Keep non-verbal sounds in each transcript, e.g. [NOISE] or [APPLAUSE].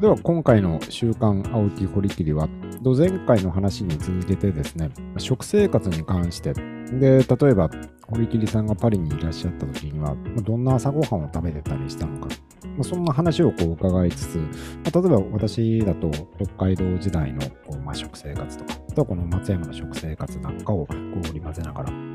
では今回の週刊青木堀切は、前回の話に続けてですね、食生活に関して、で、例えば、堀切さんがパリにいらっしゃった時には、どんな朝ごはんを食べてたりしたのか、そんな話をこう伺いつつ、ま例えば私だと北海道時代のこう、まあ、食生活とか、あとはこの松山の食生活なんかをこう織り交ぜながら、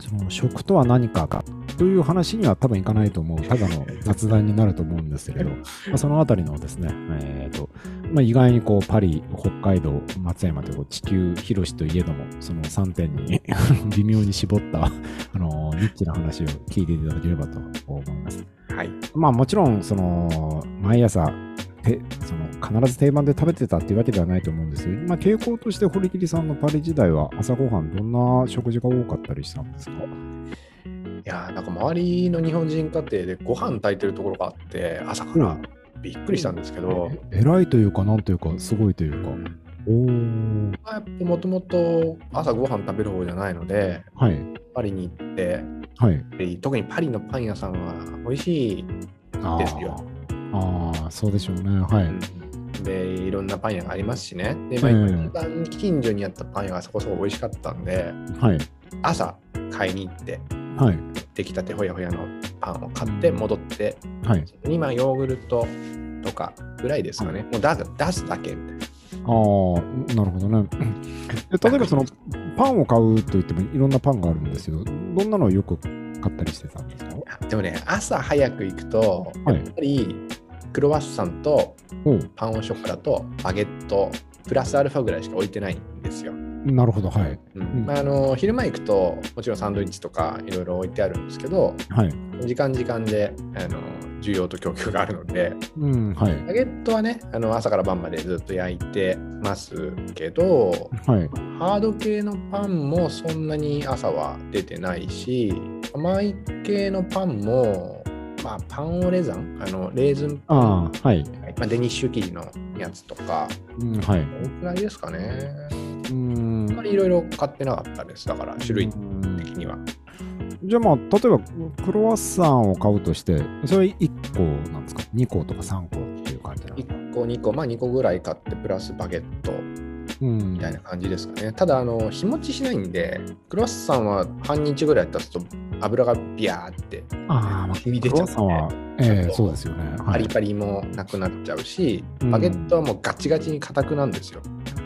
その食とは何かかという話には多分いかないと思う、ただの雑談になると思うんですけど、[LAUGHS] まあ、そのあたりのですね、えーとまあ、意外にこうパリ、北海道、松山という地球広しといえども、その3点に [LAUGHS] 微妙に絞ったあのニッチな話を聞いていただければと思います。はい。まあもちろん、その、毎朝、その必ず定番で食べてたっていうわけではないと思うんですまあ、傾向として堀切さんのパリ時代は朝ごはんどんな食事が多かったりしたんですか？いやなんか周りの日本人家庭でご飯炊いてるところがあって朝からびっくりしたんですけど、え偉いというかなんというかすごいというか、うん、おやっぱもともと朝ご飯食べる方じゃないので、はい、パリに行って、はい、特にパリのパン屋さんは美味しいですよ。ああそうでしょうね。はい、うんでいろんなパン屋がありますしね。で、まあ、一番近所にあったパン屋がそこそこ美味しかったんで、はい、朝買いに行って、はい、出来たてほやほやのパンを買って戻って、はい、2枚ヨーグルトとかぐらいですかね、もう出すだけみたいな。ああ、なるほどね。例えばそのパンを買うといってもいろんなパンがあるんですけど、どんなのをよく買ったりしてたんですか？でもね、朝早く行くと、やっぱりクロワッサンとパンオショコラとバゲット、プラスアルファぐらいしか置いてないんですよ。なるほど、はい。うん。まあ、あの昼間行くと、もちろんサンドイッチとかいろいろ置いてあるんですけど、はい、時間時間であの需要と供給があるので、うんはい、バゲットはねあの朝から晩までずっと焼いてますけど、はい、ハード系のパンもそんなに朝は出てないし甘い系のパンもまあ、パンオレザン、あのレーズンパン、あはい、まあ、デニッシュ生地のやつとか、うん、はい。どのくらいですかね。うん。あんまりいろいろ買ってなかったです、だから種類的には。じゃあまあ、例えばクロワッサンを買うとして、それ1個なんですか ?2 個とか3個っていう感じなの ?1 個、2個、まあ2個ぐらい買って、プラスバゲットみたいな感じですかね。ただ、あの、日持ちしないんで、クロワッサンは半日ぐらい経つと油がビヤーってああ、染み出ちゃう、ね、ええー、そうですよね、パリパリもなくなっちゃうし、バゲットはもうガチガチに硬くなんですよ。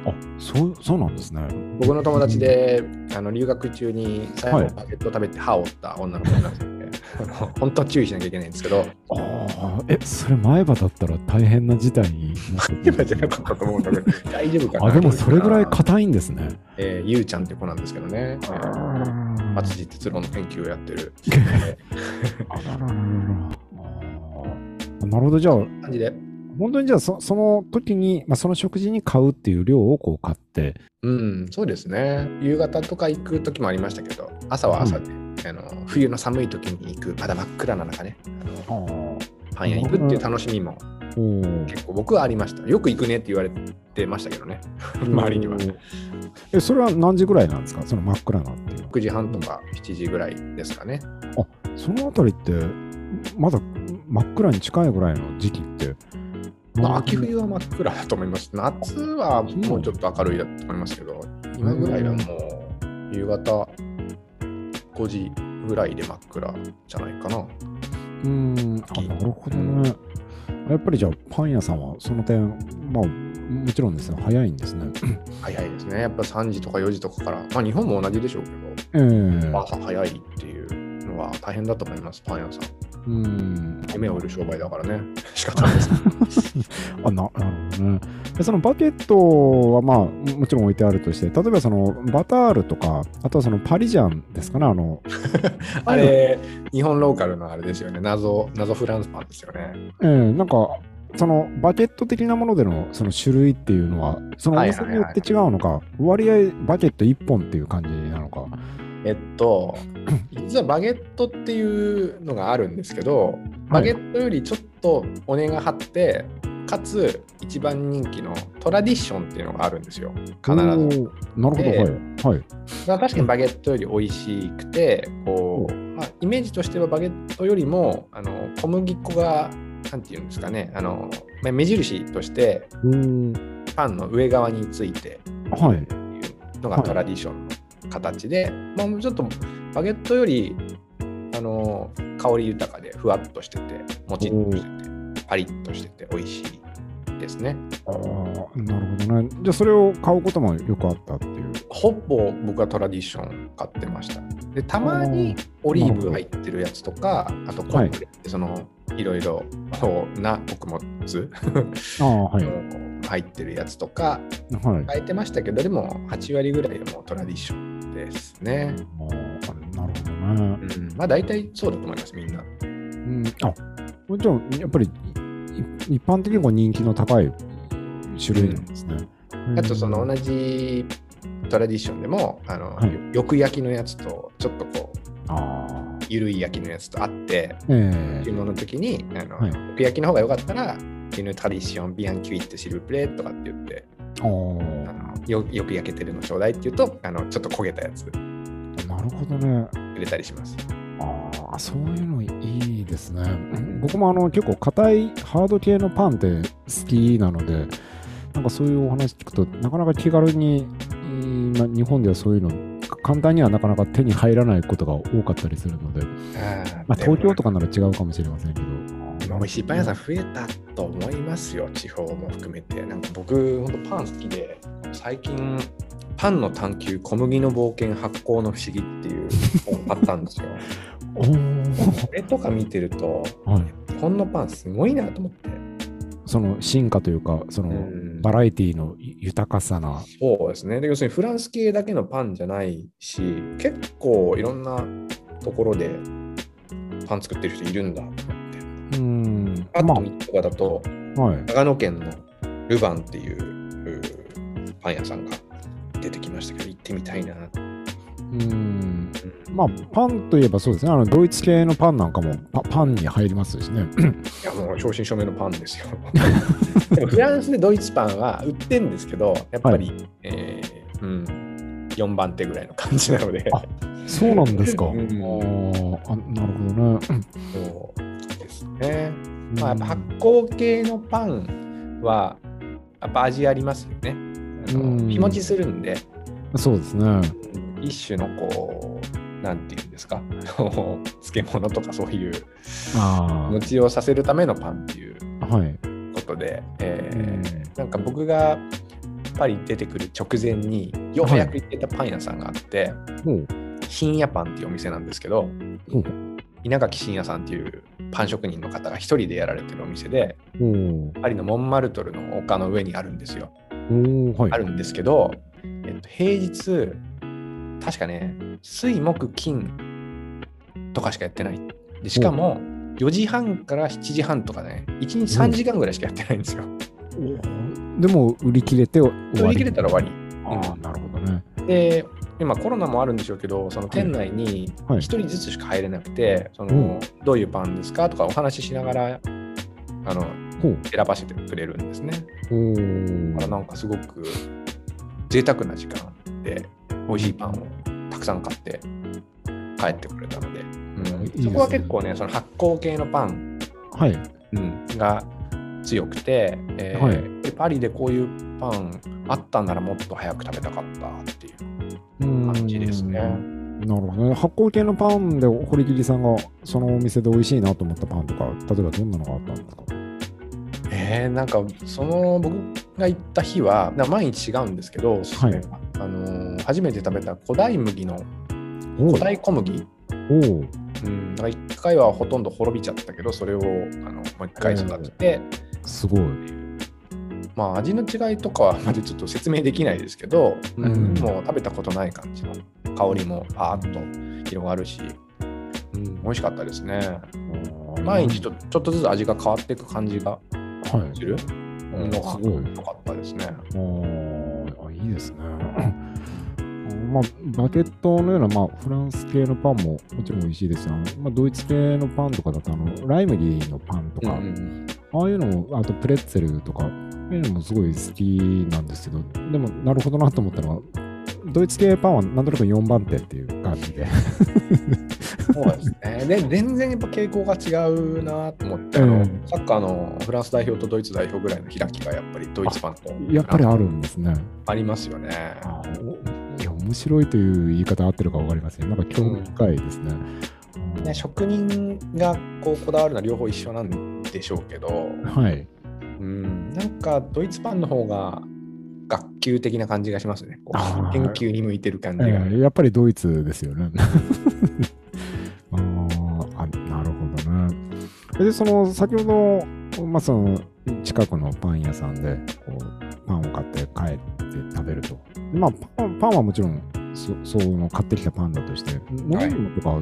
あそうそうなんですね。僕の友達で、あの留学中に最後バゲット食べて歯を折った女の子なんですよね。[LAUGHS] 本当は注意しなきゃいけないんですけど。ああ、え、それ前歯だったら大変な事態に前歯じゃなか？ったと思うんだけど、[LAUGHS] 大丈夫かな？あ、でもそれぐらい硬いんですね。えー、ゆうちゃんって子なんですけどね。松地哲郎の研究をやってる。なるほど、じゃあ、感じで本当にじゃあそ、その時に、まあ、その食事に買うっていう量をこう買って。うん、そうですね。夕方とか行く時もありましたけど、朝は朝で、うん、あの冬の寒い時に行く、まだ真っ暗な中ね、あのパン屋行くっていう楽しみも結構僕はありました。よく行くねって言われてましたけどね、[LAUGHS] 周りには。え、それは何時ぐらいなんですか？その真っ暗なっていう。6時半とか7時ぐらいですかね。あそのあたりって、まだ真っ暗に近いぐらいの時期って、まあ、秋冬は真っ暗だと思います。夏はもうちょっと明るいだと思いますけど、今ぐらいはもう夕方5時ぐらいで真っ暗じゃないかな。うん、あなるほどね。やっぱりじゃあパン屋さんはその点、まあもちろんですね、早いんですね。[CLEARS THROAT] 早いですね。やっぱ3時とか4時とかから、まあ日本も同じでしょうけど、えー、朝早いっていう。のは大変だと思います、パン屋さん。うん。夢を売る商売だからね。[LAUGHS] 仕方ないです。[LAUGHS] あななるほどね。そのバケットはまあもちろん置いてあるとして、例えばそのバタールとか、あとはそのパリジャンですかね、あの。[LAUGHS] あれ、日本ローカルのあれですよね。謎、謎フランスパンですよね。ええー、なんか、そのバケット的なものでのその種類っていうのは、そのお店によって違うのか、割合バケット1本っていう感じなのか。えっと、実はバゲットっていうのがあるんですけど、バゲットよりちょっとお値が張って、かつ一番人気のトラディションっていうのがあるんですよ、必ず。なるほど、はい。はい、確かにバゲットより美味しくて、こうまあ、イメージとしてはバゲットよりもあの小麦粉がなんていうんですかね、あの、まあ目印として、うん。パンの上側についてはい。いうのがトラディションの形で、まあ、ちょっとバゲットよりあの香り豊かでふわっとしててもちっとしててパリッとしてて美味しいですね。ああ、なるほどね。じゃあ、それを買うこともよくあったっていう。ほぼ僕はトラディション買ってました。でたまにオリーブ入ってるやつとかあとコンプレってその、い、ろいろな穀物ああ、はい。入ってるやつとかはい。変 [LAUGHS] えてましたけどでも8割ぐらいはもうトラディションですね。ああ、なるほどね。うん、まあ大体そうだと思いますみんな。うん。あ、じゃあ、やっぱり、い一般的にこう人気の高い種類なんですね。あとその同じトラディションでもあの、はいよく焼きのやつとちょっとこうああ。ゆるい焼きのやつとあってええ注文の時にあの、はいよく焼きの方が良かったら「キヌトラディションビアンキュイットシルブプレ」とかって言ってよよく焼けてるのちょうだいって言うとあのちょっと焦げたやつあ、なるほどね。入れたりします。ああ、そういうのいいですね。僕もあの結構硬いハード系のパンって好きなので、なんかそういうお話聞くと、なかなか気軽に、日本ではそういうの、簡単にはなかなか手に入らないことが多かったりするので、まあ、東京とかかなら違うかもしれませんけど。美味しいパン屋さん増えたと思いますよ、地方も含めて。なんか僕、本当パン好きで、最近、パンの探求、小麦の冒険、発酵の不思議っていう本を買ったんですよ。[LAUGHS] これとか見てると、はい、日本のパンすごいなと思って。その進化というか、そのうんバラエティの豊かさな。そうですね。で要するにフランス系だけのパンじゃないし、結構いろんなところでパン作ってる人いるんだ。うん。パッまと見とかだと、あ、はい。長野県のルバンっていううパン屋さんが出てきましたけど、行ってみたいな。うん。まあ、パンといえばそうですね。あの、ドイツ系のパンなんかもパパンに入りますしね。いや、もう正真正銘のパンですよ。[LAUGHS] でもフランスでドイツパンは売ってるんですけど、やっぱり、はえーうん、4番手ぐらいの感じなので、あそうなんですか。あうんーあ、なるほどね。そうですね。まあ、やっぱ発うん酵系のパンは、やっぱ味ありますよね。あのうん日持ちするんで、そうですね。一種のこう、なんていうんですか、[LAUGHS] 漬物とかそういうあ持ちをさせるためのパンっていう。ことで、えーなんか僕がパリ出てくる直前にようやく行ってたパン屋さんがあって、ほう。深夜パンっていうお店なんですけどほう。稲垣深夜さんっていうパン職人の方が一人でやられてるお店でほう。パリのモンマルトルの丘の上にあるんですよはい。あるんですけど、えっと、平日確かね水木金とかしかやってないでしかも4時半から7時半とかね1日3時間ぐらいしかやってないんですよおーでも、売り切れて終わり。売り切れたら終わりああ、なるほどね。で今コロナもあるんでしょうけどその店内にはい。1人ずつしか入れなくて、そのうん。どういうパンですかとかお話ししながらあの。選ばせてくれるんですね。だからなんかすごく贅沢な時間で美味しいパンをたくさん買って帰ってくれたので、うん。そこは結構ねその発酵系のパン、はい。うん。が強くて、えーはい。パリでこういうパンあったんならもっと早く食べたかったっていう感じですね。なるほどね。発酵系のパンで堀切さんがそのお店で美味しいなと思ったパンとか、例えばどんなのがあったんですか？えー、なんかその僕が行った日はな毎日違うんですけど、はあのー初めて食べた古代麦のお古代小麦、おおうん、だから1回はほとんど滅びちゃったけどそれをあのもう1回育てて、すごい。まあ味の違いとかはまだちょっと説明できないですけど、ううんん、もう食べたことない感じの香りもパーッと広がるし、うん、美味しかったですね。毎日ちょちょっとずつ味が変わっていく感じがはい。する？うん、すごいよかったですね。あいいですね。[COUGHS] まあ、バゲットのような、まあ、フランス系のパンももちろん美味しいですよ。まあ、ドイツ系のパンとかだとあの、ライ麦のパンとか、うんああいうのも、あとプレッツェルとか、ああいうのもすごい好きなんですけど、でも、なるほどなと思ったのは、ドイツ系パンはなんとなく4番手っていう感じで。そうですね。で、全然やっぱ傾向が違うなと思って、あのサッカーのフランス代表とドイツ代表ぐらいの開きがやっぱりドイツ版とやっぱりあるんですね。ありますよね。いや、面白いという言い方合ってるか分かりませんなんか興味深いですね。ね職人がこうこだわるのは両方一緒なんでしょうけど、はい。うん、なんかドイツパンの方が学級的な感じがしますね。研究に向いてる感じえが。ーやっぱりドイツですよね。[LAUGHS] あーあ、なるほどね。で、その、先ほど、まあ、その、近くのパン屋さんで、こう、パンを買って帰って食べると。でまあ、パンパンはもちろん、そその買ってきたパンだとして、飲み物とか、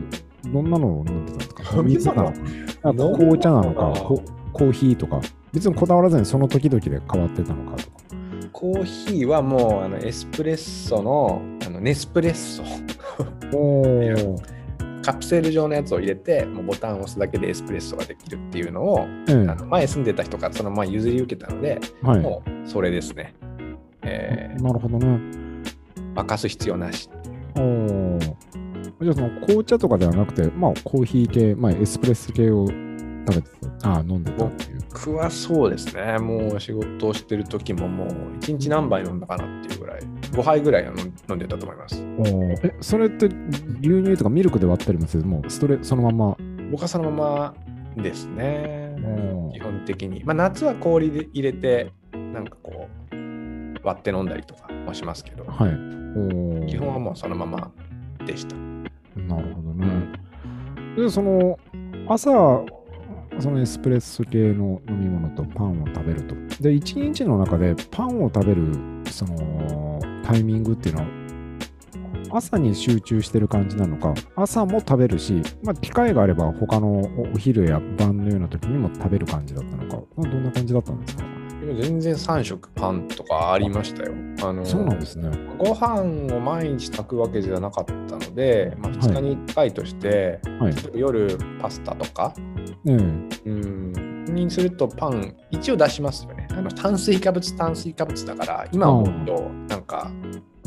どんなのを飲んでたんですか？水なのかあ紅茶なのかコ、コーヒーとか、別にこだわらずにその時々で変わってたのかとか。コーヒーはもうあのエスプレッソのあのネスプレッソカプセル状のやつを入れてもうボタンを押すだけでエスプレッソができるっていうのを、ええあの前住んでた人からそのまま譲り受けたので、はい。もうそれですね。えーなるほどね。沸かす必要なし。おーじゃあその紅茶とかではなくて、まあコーヒー系、まあエスプレッソ系を食べてた、ああ、飲んでたっていう。僕はそうですね。もう仕事をしてる時ももう1日何杯飲んだかなっていうぐらい、5杯ぐらいは飲んでたと思います。え、それって牛乳とかミルクで割ったりもせず、もうストレそのまま。僕はそのままですね。基本的に。まあ夏は氷で入れて、なんかこう、割って飲んだりとかもしますけど、はい。基本はもうそのままでした。なるほどね。で、その、朝、そのエスプレッソ系の飲み物とパンを食べると。で、一日の中でパンを食べる、その、タイミングっていうのは、朝に集中してる感じなのか、朝も食べるし、まあ、機会があれば他のお昼や晩のような時にも食べる感じだったのか、どんな感じだったんですか？全然3食パンとかありましたよ。あのそうなんですね。ご飯を毎日炊くわけじゃなかったので、まあ、2日に1回として、はい。夜パスタとか、ええうん、にするとパン一応出しますよね。あの炭水化物炭水化物だから今思うとなんか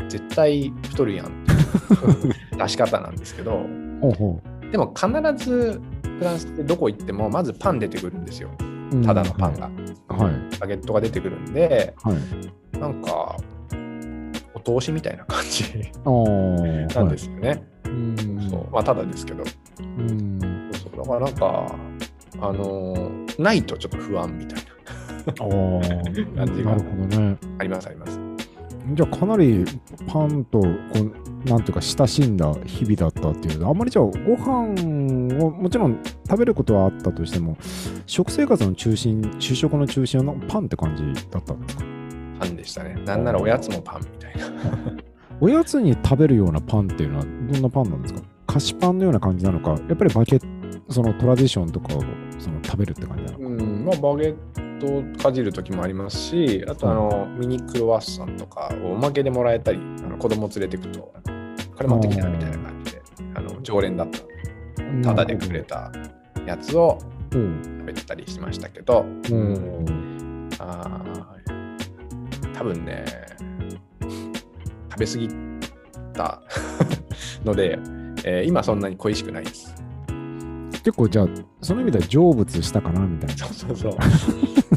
絶対太るやんっていう [LAUGHS] 出し方なんですけどでも必ずフランスってどこ行ってもまずパン出てくるんですよううんただのパンが。はい。バゲットが出てくるんではい。なんかお通しみたいな感じ。なんですよね。うん。そうまあただですけどうん。そうだからなんかあのーないとちょっと不安みたいな。[LAUGHS] 感じが。ありますあります。じゃあかなりパンとこうなんていうか親しんだ日々だったっていうあんまりじゃあご飯をもちろん食べることはあったとしても食生活の中心主食の中心はパンって感じだったんですかパンでしたね。なんならおやつもパンみたいな。おやつに食べるようなパンっていうのはどんなパンなんですか？菓子パンのような感じなのかやっぱりバケットそのトラディションとかをその食べるって感じなのかうん、まあバゲットをかじる時もありますし、あとあの、ミニクロワッサンとかをおまけでもらえたり、あの子供連れてくと、これ持ってきたみたいな感じで、あの常連だった。ただでくれたやつをうん食べてたりしましたけど、うんあー多分ね、食べ過ぎた [LAUGHS] ので、えー今そんなに恋しくないです。結構じゃあその意味では成仏したかなみたいなそうそうそう。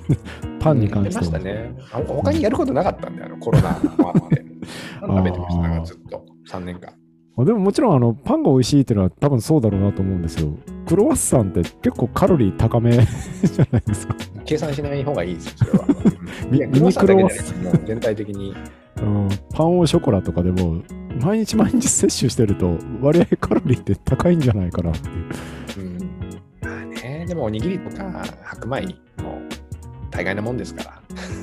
[LAUGHS] パンに関出してはましたね。あ他にやることなかったんで、あのコロナもあって。[LAUGHS] 食べてましたから、ずっと3年間。あでももちろんあのパンが美味しいっていうのは多分そうだろうなと思うんですよ。クロワッサンって結構カロリー高め [LAUGHS] じゃないですか。計算しない方がいいですよ、それは。ミいやクロワッサンだけじゃないミニもう全体的に。うん、パンオショコラとかでも毎日毎日摂取してると割合カロリーって高いんじゃないかなっていう。うん。まあね、でもおにぎりとか白米も大概なもんですから。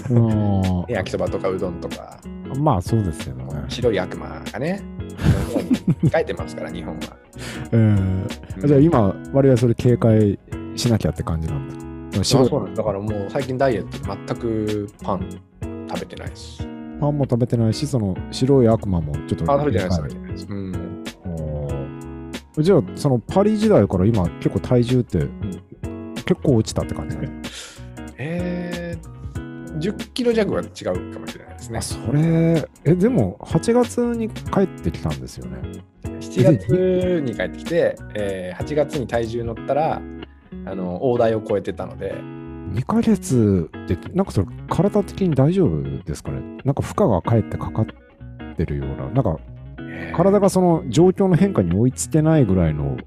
う [LAUGHS] 焼きそばとかうどんとか、ん、まあそうですけどね。白い悪魔がね、[LAUGHS] 書いてますから、日本は。うん、じゃあ今割合それ警戒しなきゃって感じなんですかあ白いそうなんだからもう最近ダイエット全くパン食べてないです。パンも食べてないし、その白い悪魔もちょっとあ、食べてないです、食べてないです。うん。じゃあそのパリ時代から今結構体重って結構落ちたって感じなんですかえー、10キロ弱は違うかもしれないですね。あそれ、え、でも8月に帰ってきたんですよね。7月に帰ってきて、えー8月に体重乗ったら、あの大台を超えてたので、2ヶ月で、なんかそれ、体的に大丈夫ですかね？なんか負荷がかえってかかってるような、なんか体がその状況の変化に追いつけないぐらいの、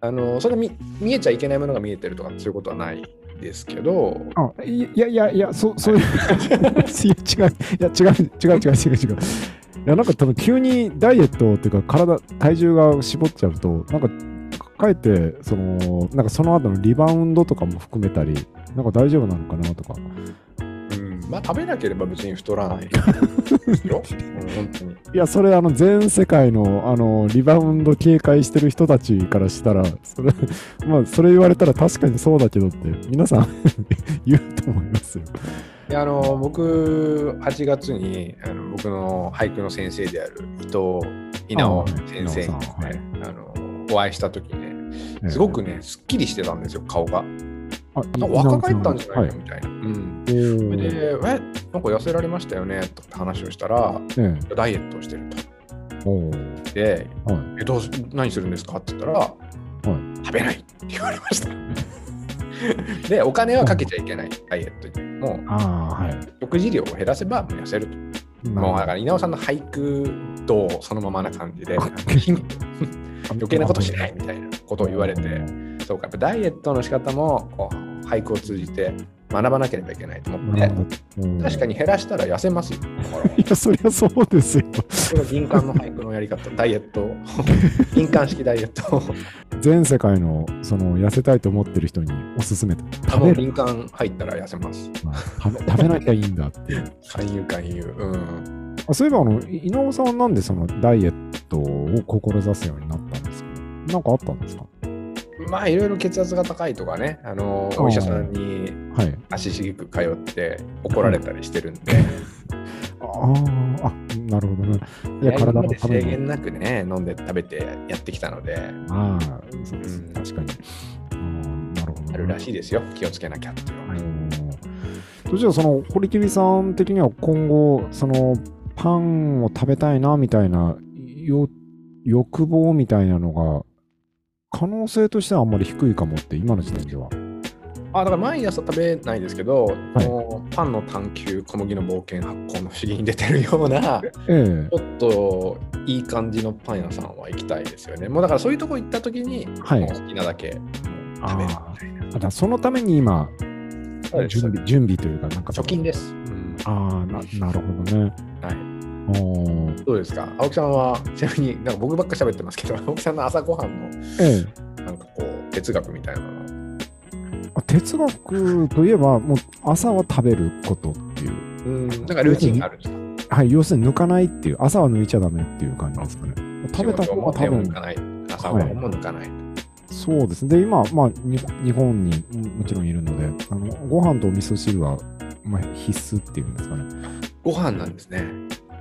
あのそれ見見えちゃいけないものが見えてるとかそういうことはないですけど、あいいやいやいや、そそういう、違う、いや違う、違う違う違う違う。いやなんか多分急にダイエットっていうか体体重が絞っちゃうとなんかかえってそのなんかその後のリバウンドとかも含めたりなんか大丈夫なのかなとかうん、まあ食べなければ別に太らないよ。[LAUGHS] うん本当に。いやそれあの全世界のあのリバウンド警戒してる人たちからしたらそれ [LAUGHS] まあそれ言われたら確かにそうだけどって皆さん [LAUGHS] 言うと思いますよ。いやあの僕8月にあの僕の俳句の先生である伊藤稲尾先生にですねあのお会いした時にねすごくねすっきりしてたんですよ顔が。あ若返ったんじゃないはのみたいな。うんい、それおで、え、なんか痩せられましたよね？とかって話をしたら、えダイエットをしてると。で、はいえどうし何するんですか？って言ったら、食べないって言われました。[LAUGHS] で、お金はかけちゃいけない、ダイエットに。も。はい。食事量を減らせばもう痩せると。もうだから稲尾さんの俳句とそのままな感じで、[LAUGHS] [LAUGHS] 余計なことしないみたいなことを言われて、そうか、やっぱダイエットの仕方もこう俳句を通じて学ばなければいけないと思って、確かに。に減らしたら痩せますよ。いや、そりゃそうですよ。これが銀管の俳句のやり方、ダイエット、銀管式ダイエットを、全世界のその痩せたいと思ってる人におすすめ食べる、銀管入ったら痩せます。まあ食べ [LAUGHS] 食べなきゃいいんだっていう。勧誘勧誘。うん。あそういえばあの、井上さんはなんでそのダイエットを志すようになったんですか？なんかあったんですか？まあいろいろ血圧が高いとかね、あのお医者さんにはい。足しげく通って怒られたりしてるんで、[LAUGHS] あーあ、なるほどね。いや、今体のために。制限なくね、飲んで食べてやってきたので、ああ、そうです。うん確かに。うんなるほど、あるらしいですよ。気をつけなきゃっていうのは。そしたらその堀切さん的には今後そのパンを食べたいなみたいなよ欲望みたいなのが可能性としてはあんまり低いかもって今の時点では。あだから毎朝食べないですけど、はいパンの探求、小麦の冒険、発酵の不思議に出てるような、[LAUGHS] えちょっといい感じのパン屋さんは行きたいですよね。もうだからそういうとこ行った時に、はいもう好きなだけ食べるみたいな。そのために今準備準備というかなんか貯金です。うんああななるほどね。どうですか？青木さんは、ちなみになんか僕ばっか喋ってますけど、[LAUGHS] 青木さんの朝ごはんのええなんかこう哲学みたいなあ哲学といえばもう朝は食べることっていう。うん、なんかルーティンがあるんですか？はい、要するに抜かないっていう、朝は抜いちゃダメっていう感じですかね。食べた方が多分抜かない。朝ごはんも抜かない。そうですね。で、今、まあ、に日本にももちろんいるので、あのご飯とお味噌汁は、まあ、必須っていうんですかね。ご飯なんですね。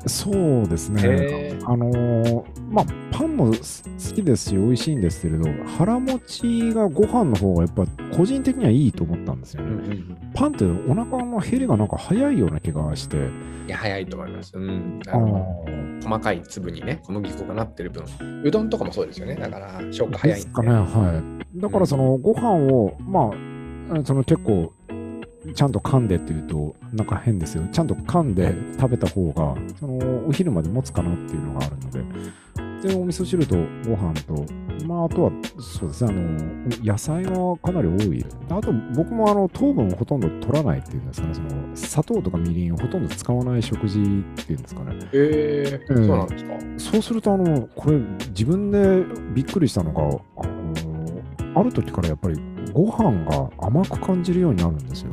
そうですね。あのーまあ、パンもす好きですし、美味しいんですけれど、腹持ちがご飯の方がやっぱ個人的にはいいと思ったんですよね。パンってお腹の減りがなんか早いような気がして、いや、早いと思います。うん。ああのー細かい粒にね、小麦粉がなってる分、うどんとかもそうですよね。だから、消化早いんで。ですかね、はい。だからそのご飯を、まあ、その結構、ちゃんと噛んでっていうと、なんか変ですよ。ちゃんと噛んで食べた方が、そのお昼まで持つかなっていうのがあるので、で、お味噌汁とご飯と、まあ、あとは、そうですね、あの、野菜がかなり多い。あと、僕もあの、糖分をほとんど取らないっていうんですかね、その、砂糖とかみりんをほとんど使わない食事っていうんですかね。えー、うんそうなんですか？そうすると、あの、これ、自分でびっくりしたのが、ある時からやっぱり、ご飯が甘く感じるようになるんですよ。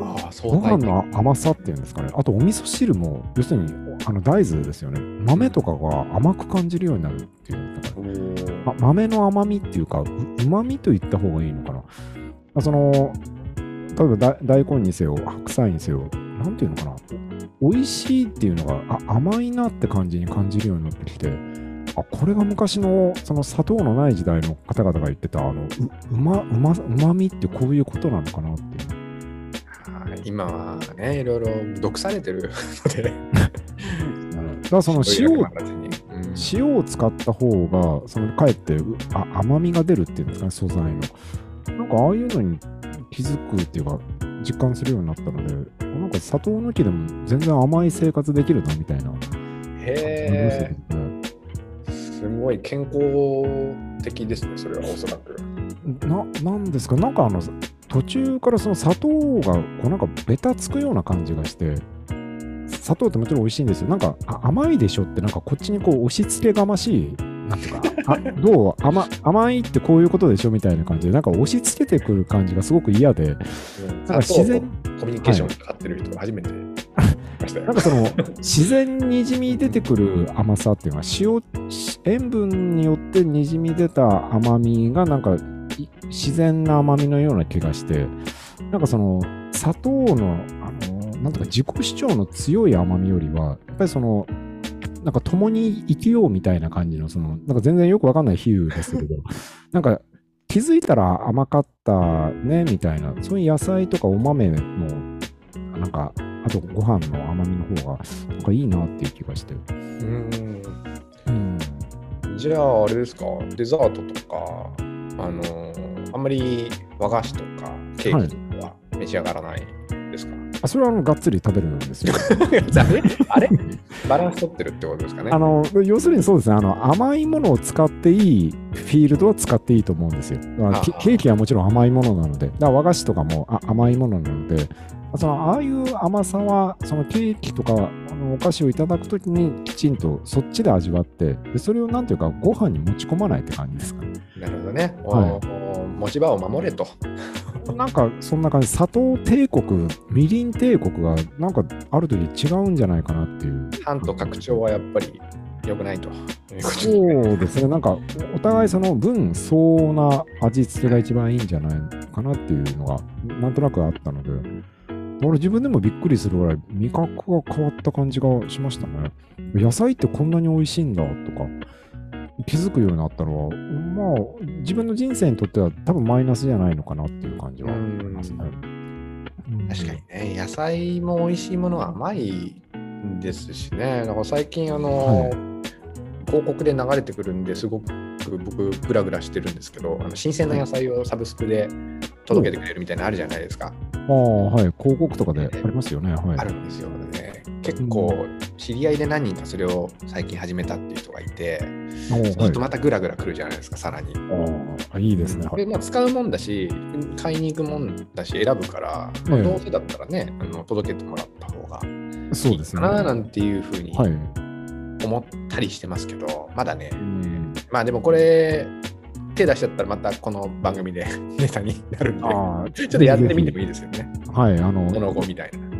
ああ、そご飯の甘さっていうんですかね。あと、お味噌汁も、要するに、あの、大豆ですよね。豆とかが甘く感じるようになるっていうんですかね。ま、豆の甘みっていうか、うまみと言った方がいいのかな。まあその、例えばだ大根にせよ、白菜にせよ、なんていうのかな。お美味しいっていうのがあ甘いなって感じに感じるようになってきて、あ、これが昔のその砂糖のない時代の方々が言ってた、あの、ううま、うま、うまみってこういうことなのかなって。今はね、いろいろ毒されてるので。だからその塩を、塩を使った方が、そのかえってあ甘みが出るっていうんですかね、素材の。なんかああいうのに気づくっていうか、実感するようになったので、なんか砂糖抜きでも全然甘い生活できるなみたいな。へえ。すごい健康的ですね、それはおそらく。ななんですか、なんかあの、途中からその砂糖がこうなんかベタつくような感じがして、砂糖ってもちろん美味しいんですよ。なんか甘いでしょってなんかこっちにこう押し付けがましい、なんていうか、あどう？甘甘いってこういうことでしょみたいな感じで、なんか押し付けてくる感じがすごく嫌で、なんか自然コミュニケーションかかってる人が初めて、はいなんかその自然にじみ出てくる甘さっていうのは塩塩分によってにじみ出た甘みがなんか自然な甘みのような気がして、なんかその砂糖の、あの、なんとか自己主張の強い甘みよりは、やっぱりその、なんか共に生きようみたいな感じの、その、なんか全然よくわかんない比喩ですけど、[LAUGHS] なんか気づいたら甘かったね、みたいな、そういう野菜とかお豆の、なんか、あとご飯の甘みの方が、なんかいいなっていう気がして。うん。うん、じゃあ、あれですか、デザートとか、あのあんまり和菓子とかケーキとかは召し上がらないですか、はい、あそれはあのがっつり食べるんですよ。[LAUGHS] あれ？バランス取ってるってことですかね？あの要するにそうですね。あの甘いものを使っていいフィールドは使っていいと思うんですよ。ケーキはもちろん甘いものなので、だ和菓子とかもあ甘いものなので、そのああいう甘さは、そのケーキとかあのお菓子をいただくときにきちんとそっちで味わって、でそれをなんていうか、ご飯に持ち込まないって感じですか？ね。なるほどね。はい、持ち場を守れと。[LAUGHS] なんかそんな感じ、砂糖帝国、みりん帝国がなんかある時違うんじゃないかなっていう。半と拡張はやっぱり良くないと。そうですね、なんかお互いその分相応な味付けが一番いいんじゃないかなっていうのがなんとなくあったので。俺自分でもびっくりするぐらい味覚が変わった感じがしましたね。野菜ってこんなに美味しいんだとか気づくようになったのは、まあ自分の人生にとっては多分マイナスじゃないのかなっていう感じはありますね。確かにね、野菜も美味しいものは甘いですしね。だから最近あの、はい、広告で流れてくるんですごく僕グラグラしてるんですけど、あの新鮮な野菜をサブスクで届けてくれるみたいなのあるじゃないですか。ああ、はい。広告とかでありますよね。はい、あるんですよね。結構、知り合いで何人かそれを最近始めたっていう人がいて、そうするとまたグラグラくるじゃないですか、さらに。ああ、いいですね。これ、まあ、使うもんだし、買いに行くもんだし、選ぶから、まあ、どうせだったらね、あの届けてもらった方がいいかななんていうふうに思ったりしてますけど、まだね、まあでもこれ、手出しちゃったらまたこの番組で [LAUGHS] ネタになるんで、ちょっとやってみてもいいですよね。はい、あの、その後みたいな。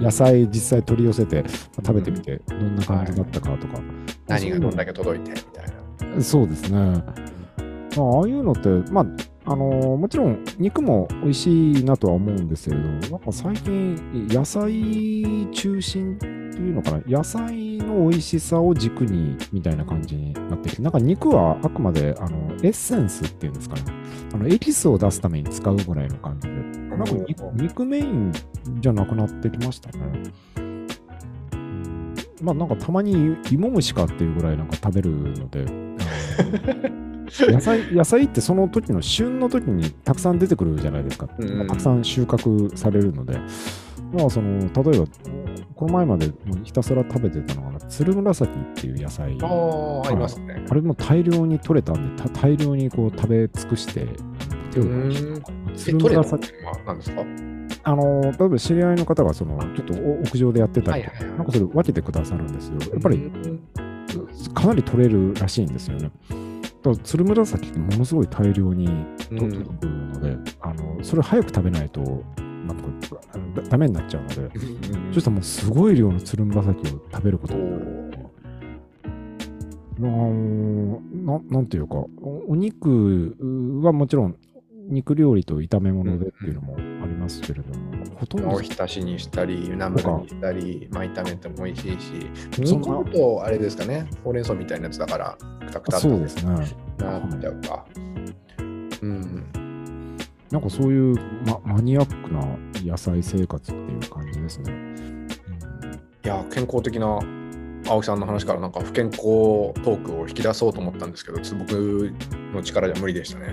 野菜実際取り寄せて食べてみて、どんな感じだったかとか。はい、何がどんだけ届いてみたいな。そうですね。まあ、ああいうのって、まあ、あのー、もちろん肉も美味しいなとは思うんですけれど、なんか最近野菜中心というのかな、野菜の美味しさを軸にみたいな感じになってきて、なんか肉はあくまであのエッセンスっていうんですかね、あのエキスを出すために使うぐらいの感じで、なんか肉メインじゃなくなってきましたね。まあなんかたまに芋虫かっていうぐらいなんか食べるので、[LAUGHS] 野菜野菜ってその時の旬の時にたくさん出てくるじゃないですか。うん、たくさん収穫されるので、まあその例えばこの前までひたすら食べてたのが、つるむらさきっていう野菜。ああ、ありますね。あれも大量に取れたんで、大量にこう食べ尽くして、手を。つるむらさきは何ですか？あの例えば知り合いの方がそのちょっと屋上でやってたりとか、なんかそれ分けてくださるんですよ。やっぱりかなり取れるらしいんですよね。だつるむらさきってものすごい大量に取ってくるので、うん、あのそれを早く食べないとなんかダメになっちゃうので、うん、そしたらもうすごい量のつるむらさきを食べることになる。ななんていうかお肉はもちろん肉料理と炒め物でっていうのもますけれども、ほとんど。おひたしにしたり、ナムルにしたり、まあ、炒めても美味しいし、煮込むとあれですかね、ほうれん草みたいなやつだから、くたくたそうですね。なっちゃうか。うん。なんかそういう、ま、マニアックな野菜生活っていう感じですね。うん、いや、健康的な青木さんの話からなんか不健康トークを引き出そうと思ったんですけど、ちょっと僕の力じゃ無理でしたね。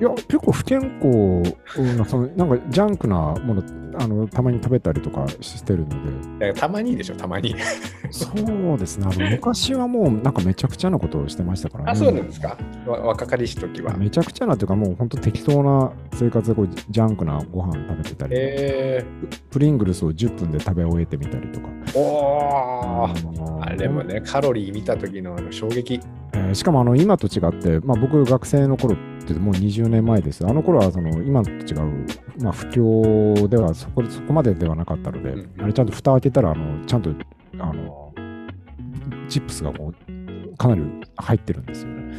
いや、結構不健康な、そのなんかジャンクなものあのたまに食べたりとかしてるので。たまにでしょ、たまに。そうですねあの、[LAUGHS] 昔はもうなんかめちゃくちゃなことをしてましたからね。あ、そうなんですか？若かりし時は。めちゃくちゃなというか、もう本当適当な生活でこうジャンクなご飯食べてたり、えー、プリングルスを10分で食べ終えてみたりとか。おあれもね、カロリー見た時のあの衝撃。えー、しかもあの今と違って、まあ、僕学生の頃ってもう20年前です。あの頃はその今と違う、まあ、不況ではそこそこまでではなかったので、うん、あれちゃんと蓋開けたらあのちゃんとあのチップスがもうかなり入ってるんですよね。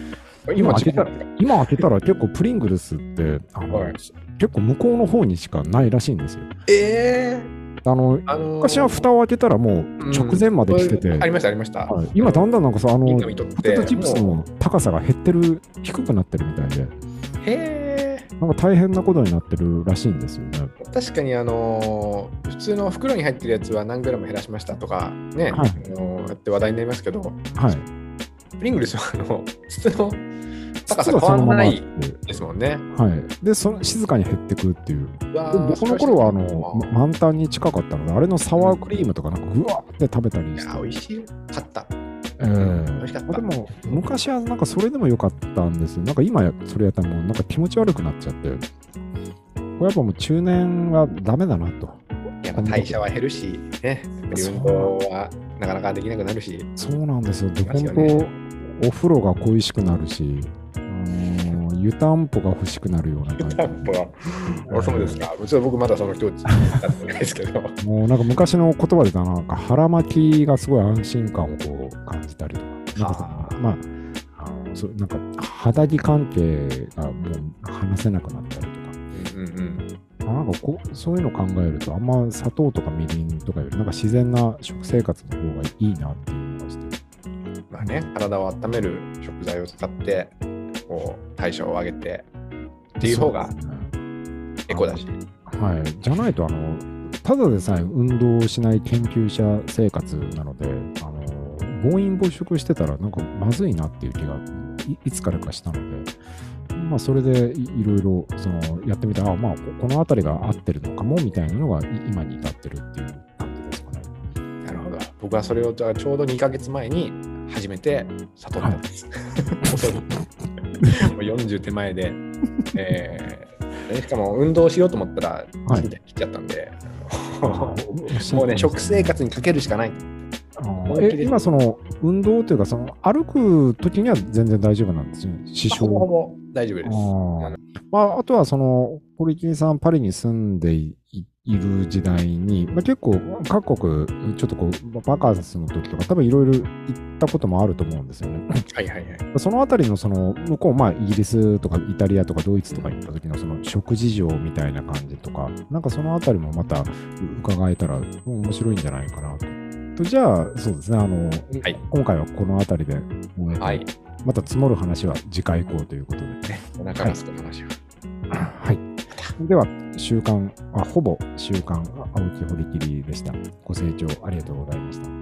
今開けたら？今開けたら結構プリングルスってあの、はい、結構向こうの方にしかないらしいんですよ。えーあの、あのー、昔は蓋を開けたらもう直前まで来てて、うん、ありましたありました、はい、今だんだんなんかさあのポテトチップスの高さが減ってる低くなってるみたいで。へえなんか大変なことになってるらしいんですよね。確かにあのー、普通の袋に入ってるやつは何グラム減らしましたとかね、はい、あのー、やって話題になりますけど、はい、プリングルスはあの普通の高さ変わらないですもんね。はい。で、その静かに減ってくっていう。僕の頃はあの満タンに近かったので、あれのサワークリームとかなんかうわって食べたりして。美味しかった。えー、美味しかった。でも、昔はなんかそれでもよかったんですなんか今それやったらもうなんか気持ち悪くなっちゃって。これやっぱもう中年はダメだなと。やっぱ代謝は減るし、ね、運動はなかなかできなくなるし。そうなんですよ。で、本当、お風呂が恋しくなるし、湯たんぽが欲しくなるような湯たんぽは、あそうですか。ちょ僕まだその境地だってないですけど。も [LAUGHS] うなんか昔の言葉でなんか腹巻きがすごい安心感をこう感じたりとか。なんかまあ、あのそなんか肌着関係がもう話せなくなったりとか。うんうんなんかこうそういうの考えると、あんま砂糖とかみりんとかより、なんか自然な食生活の方がいいなっていう。まあね、体を温める食材を使って、こう代謝を上げてっていう方がエコだし。はい、じゃないとあのただでさえ運動しない研究者生活なのであの暴飲暴食してたらなんかまずいなっていう気がいつからかしたので。まあ、それでいろいろそのやってみたら、まあ、この辺りが合ってるのかもみたいなのが今に至ってるっていう感じですかね。なるほど。僕はそれをちょうど2か月前に初めて悟ったんです。はい。[LAUGHS] もう40手前で、[LAUGHS] えー、しかも運動しようと思ったら、はい、切っちゃったんで、[LAUGHS] もうね、食生活にかけるしかない。え今、その運動というか、その歩くときには全然大丈夫なんですよ、支障。ほぼ大丈夫です。あ,、まあ、あとは、その、堀金さん、パリに住んでいいる時代に、まあ、結構各国ちょっとこうバカンスの時とか多分いろいろ行ったこともあると思うんですよね。はいはいはい。[LAUGHS] そのあたりのその向こうまあイギリスとかイタリアとかドイツとか行った時のその食事情みたいな感じとかなんかそのあたりもまた伺えたら面白いんじゃないかなと。とじゃあそうですねあの、はい、今回はこのあたりではい、また積もる話は次回以降ということで。ね、お腹がすく話は。はいでは、週刊、あほぼ週刊青木堀切でした。ご清聴ありがとうございました。